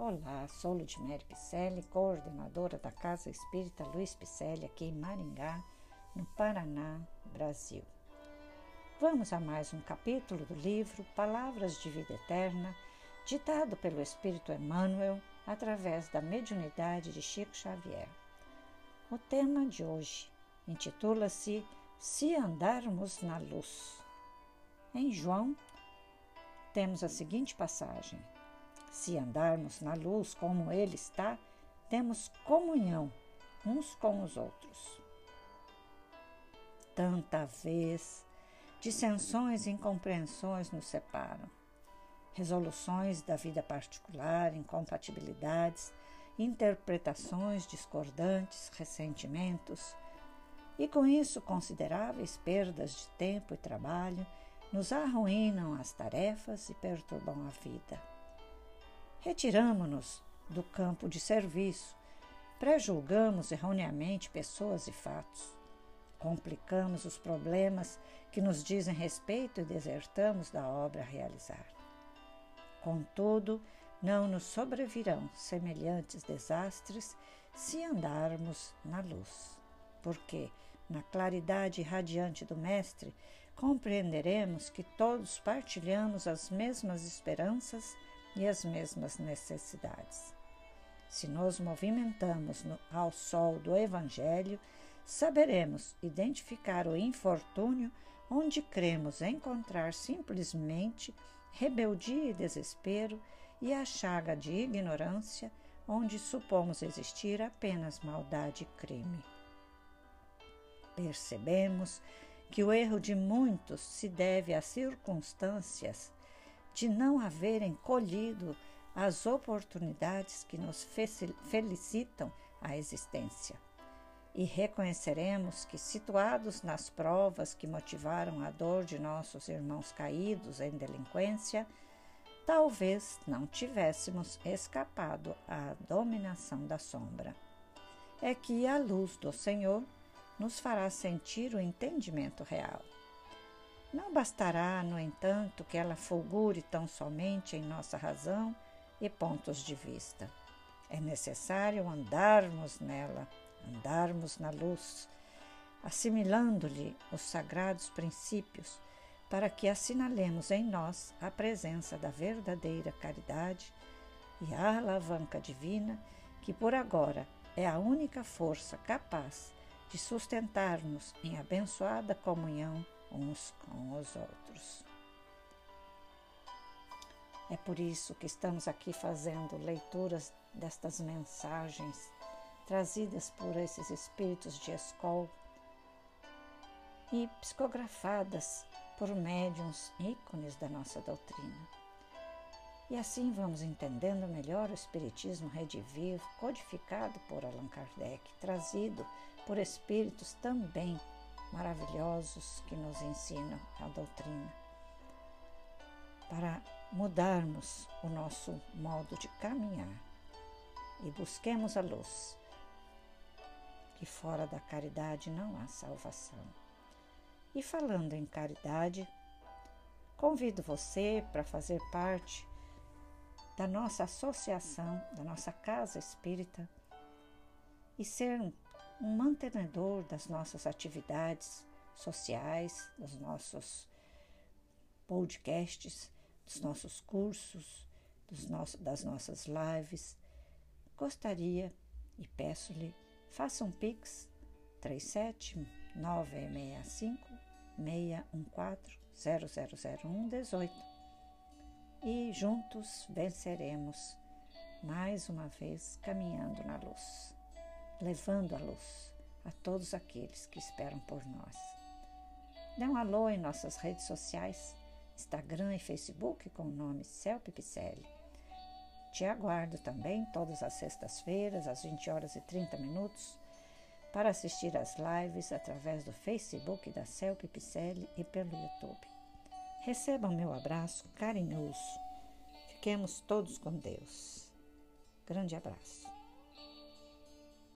Olá, sou Ludmere Picelli, coordenadora da Casa Espírita Luiz Picelli, aqui em Maringá, no Paraná, Brasil. Vamos a mais um capítulo do livro Palavras de Vida Eterna, ditado pelo Espírito Emmanuel através da mediunidade de Chico Xavier. O tema de hoje intitula-se Se Andarmos na Luz. Em João, temos a seguinte passagem se andarmos na luz como Ele está, temos comunhão uns com os outros. Tanta vez dissensões e incompreensões nos separam, resoluções da vida particular, incompatibilidades, interpretações discordantes, ressentimentos, e com isso consideráveis perdas de tempo e trabalho nos arruinam as tarefas e perturbam a vida. Retiramo-nos do campo de serviço, prejulgamos erroneamente pessoas e fatos, complicamos os problemas que nos dizem respeito e desertamos da obra a realizar. Contudo, não nos sobrevirão semelhantes desastres se andarmos na luz, porque, na claridade radiante do Mestre, compreenderemos que todos partilhamos as mesmas esperanças e as mesmas necessidades. Se nos movimentamos no, ao sol do Evangelho, saberemos identificar o infortúnio onde cremos encontrar simplesmente rebeldia e desespero, e a chaga de ignorância onde supomos existir apenas maldade e crime. Percebemos que o erro de muitos se deve às circunstâncias de não haverem colhido as oportunidades que nos felicitam a existência. E reconheceremos que, situados nas provas que motivaram a dor de nossos irmãos caídos em delinquência, talvez não tivéssemos escapado à dominação da sombra. É que a luz do Senhor nos fará sentir o entendimento real. Bastará, no entanto, que ela fulgure tão somente em nossa razão e pontos de vista. É necessário andarmos nela, andarmos na luz, assimilando-lhe os sagrados princípios, para que assinalemos em nós a presença da verdadeira caridade e a alavanca divina, que por agora é a única força capaz de sustentar-nos em abençoada comunhão uns com os outros. É por isso que estamos aqui fazendo leituras destas mensagens trazidas por esses espíritos de escola e psicografadas por médiums ícones da nossa doutrina. E assim vamos entendendo melhor o Espiritismo redivivo, codificado por Allan Kardec, trazido por espíritos também maravilhosos que nos ensinam a doutrina, para mudarmos o nosso modo de caminhar e busquemos a luz, que fora da caridade não há salvação. E falando em caridade, convido você para fazer parte da nossa associação, da nossa casa espírita e ser um mantenedor das nossas atividades sociais, dos nossos podcasts, dos nossos cursos, dos nossos, das nossas lives. Gostaria e peço-lhe, faça um Pix 37965 614 0001 18 e juntos venceremos mais uma vez caminhando na luz levando a luz a todos aqueles que esperam por nós. Dê um alô em nossas redes sociais, Instagram e Facebook com o nome Celpe Picelli. Te aguardo também todas as sextas-feiras, às 20 horas e 30 minutos, para assistir às lives através do Facebook da Celpe Picelli e pelo YouTube. Receba o meu abraço carinhoso. Fiquemos todos com Deus. Grande abraço.